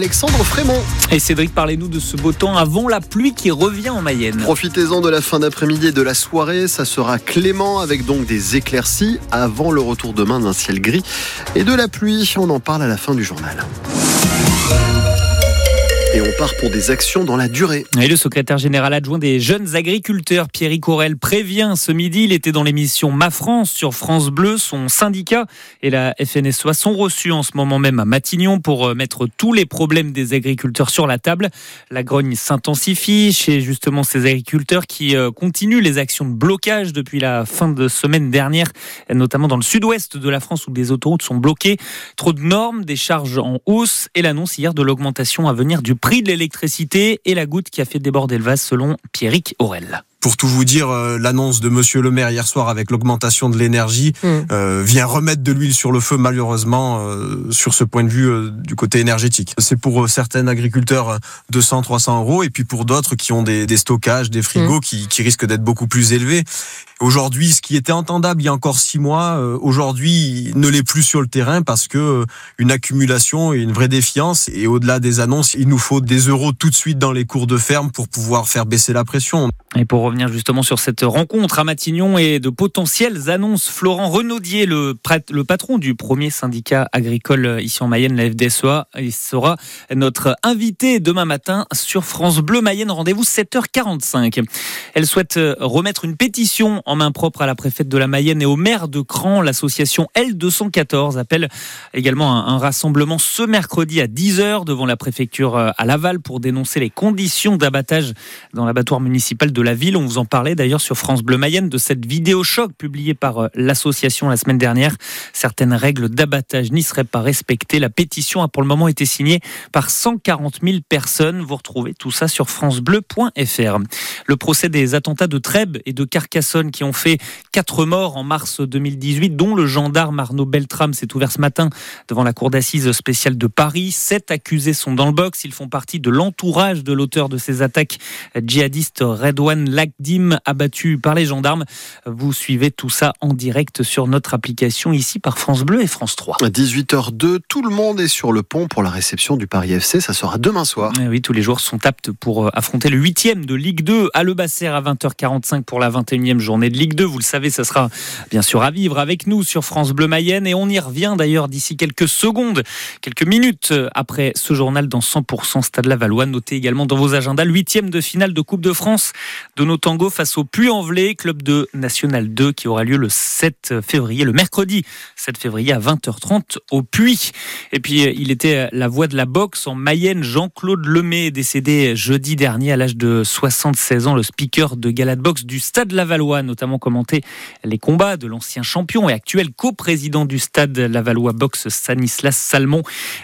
Alexandre Frémont. Et Cédric, parlez-nous de ce beau temps avant la pluie qui revient en Mayenne. Profitez-en de la fin d'après-midi et de la soirée. Ça sera clément avec donc des éclaircies avant le retour demain d'un ciel gris et de la pluie. On en parle à la fin du journal. Et on part pour des actions dans la durée. Et le secrétaire général adjoint des jeunes agriculteurs, Pierre Corel, prévient ce midi. Il était dans l'émission Ma France sur France Bleu. Son syndicat et la FNSEA sont reçus en ce moment même à Matignon pour euh, mettre tous les problèmes des agriculteurs sur la table. La grogne s'intensifie chez justement ces agriculteurs qui euh, continuent les actions de blocage depuis la fin de semaine dernière, notamment dans le sud-ouest de la France où des autoroutes sont bloquées. Trop de normes, des charges en hausse et l'annonce hier de l'augmentation à venir du prix de l'électricité et la goutte qui a fait déborder le vase selon Pierrick Aurel. Pour tout vous dire, euh, l'annonce de Monsieur le Maire hier soir avec l'augmentation de l'énergie mm. euh, vient remettre de l'huile sur le feu malheureusement euh, sur ce point de vue du côté énergétique. C'est pour certains agriculteurs 200, 300 euros et puis pour d'autres qui ont des, stockages, des frigos mm. qui, qui risquent d'être beaucoup plus élevés. Aujourd'hui, ce qui était entendable il y a encore six mois, aujourd'hui ne l'est plus sur le terrain parce que une accumulation et une vraie défiance et au-delà des annonces, il nous faut des euros tout de suite dans les cours de ferme pour pouvoir faire baisser la pression. Et pour revenir justement sur cette rencontre à Matignon et de potentielles annonces, Florent Renaudier, le, patron du premier syndicat agricole ici en Mayenne, la FDSEA, il sera notre invité demain matin sur France Bleu Mayenne. Rendez-vous 7h45. Elle souhaite remettre une pétition en main propre à la préfète de la Mayenne et au maire de Cran. L'association L214 appelle également un, rassemblement ce mercredi à 10h devant la préfecture à Laval pour dénoncer les conditions d'abattage dans l'abattoir municipal de la ville. On vous en parlait d'ailleurs sur France Bleu Mayenne de cette vidéo choc publiée par euh, l'association la semaine dernière. Certaines règles d'abattage n'y seraient pas respectées. La pétition a pour le moment été signée par 140 000 personnes. Vous retrouvez tout ça sur francebleu.fr. Le procès des attentats de Trèbes et de Carcassonne qui ont fait quatre morts en mars 2018, dont le gendarme Arnaud Beltrame s'est ouvert ce matin devant la cour d'assises spéciale de Paris. Sept accusés sont dans le box. Ils font partie de l'entourage de l'auteur de ces attaques djihadistes Redouane Lagdim abattu par les gendarmes. Vous suivez tout ça en direct sur notre application ici par France Bleu et France 3. 18h02, tout le monde est sur le pont pour la réception du Paris FC. Ça sera demain soir. Eh oui, tous les jours sont aptes pour euh, affronter le 8e de Ligue 2 à Le Basser à 20h45 pour la 21e journée de Ligue 2. Vous le savez, ça sera bien sûr à vivre avec nous sur France Bleu Mayenne et on y revient d'ailleurs d'ici quelques secondes, quelques minutes après ce journal dans 100% Stade Lavallois. Notez également dans vos agendas le 8e de finale de Coupe de France de nos tangos face au Puy-en-Velay, club de National 2 qui aura lieu le 7 février, le mercredi 7 février à 20h30 au Puy. Et puis euh, il était la voix de la boxe en Mayenne, Jean-Claude Lemay, décédé jeudi dernier à l'âge de 76 ans, le speaker de gala boxe du Stade Lavallois, notamment commenté les combats de l'ancien champion et actuel coprésident du Stade Lavallois Boxe Stanislas Salmon.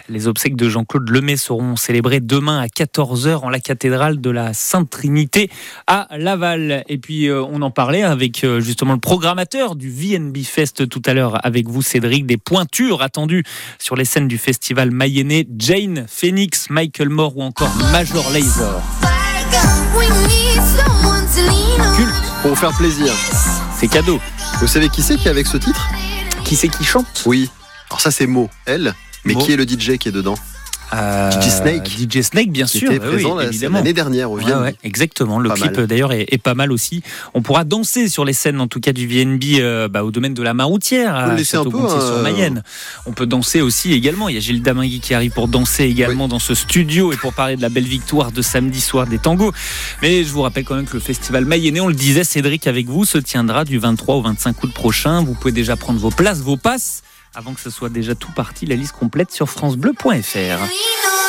Les obsèques de Jean-Claude Lemay seront célébrées demain à 14h en la cathédrale de la Sainte Trinité à Laval. Et puis euh, on en parlait avec euh, justement le programmateur du VNB Fest tout à l'heure avec vous Cédric, des pointures attendues sur les scènes du festival mayennais, Jane, Phoenix, Michael Moore ou encore Major Lazer. Pour vous faire plaisir. C'est cadeau. Vous savez qui c'est qui est avec ce titre? Qui c'est qui chante? Oui. Alors ça c'est Mo, elle. Mais qui est le DJ qui est dedans? Euh, DJ Snake. DJ Snake, bien sûr. Était présent l'année dernière au VNB. exactement. Le clip d'ailleurs est, pas mal aussi. On pourra danser sur les scènes, en tout cas du VNB, euh, bah, au domaine de la Maroutière, à sur euh, Mayenne. On peut danser aussi également. Il y a Gilles Damingui qui arrive pour danser également dans ce studio et pour parler de la belle victoire de samedi soir des tangos. Mais je vous rappelle quand même que le festival mayennais, on le disait, Cédric avec vous, se tiendra du 23 au 25 août prochain. Vous pouvez déjà prendre vos places, vos passes avant que ce soit déjà tout parti, la liste complète sur francebleu.fr.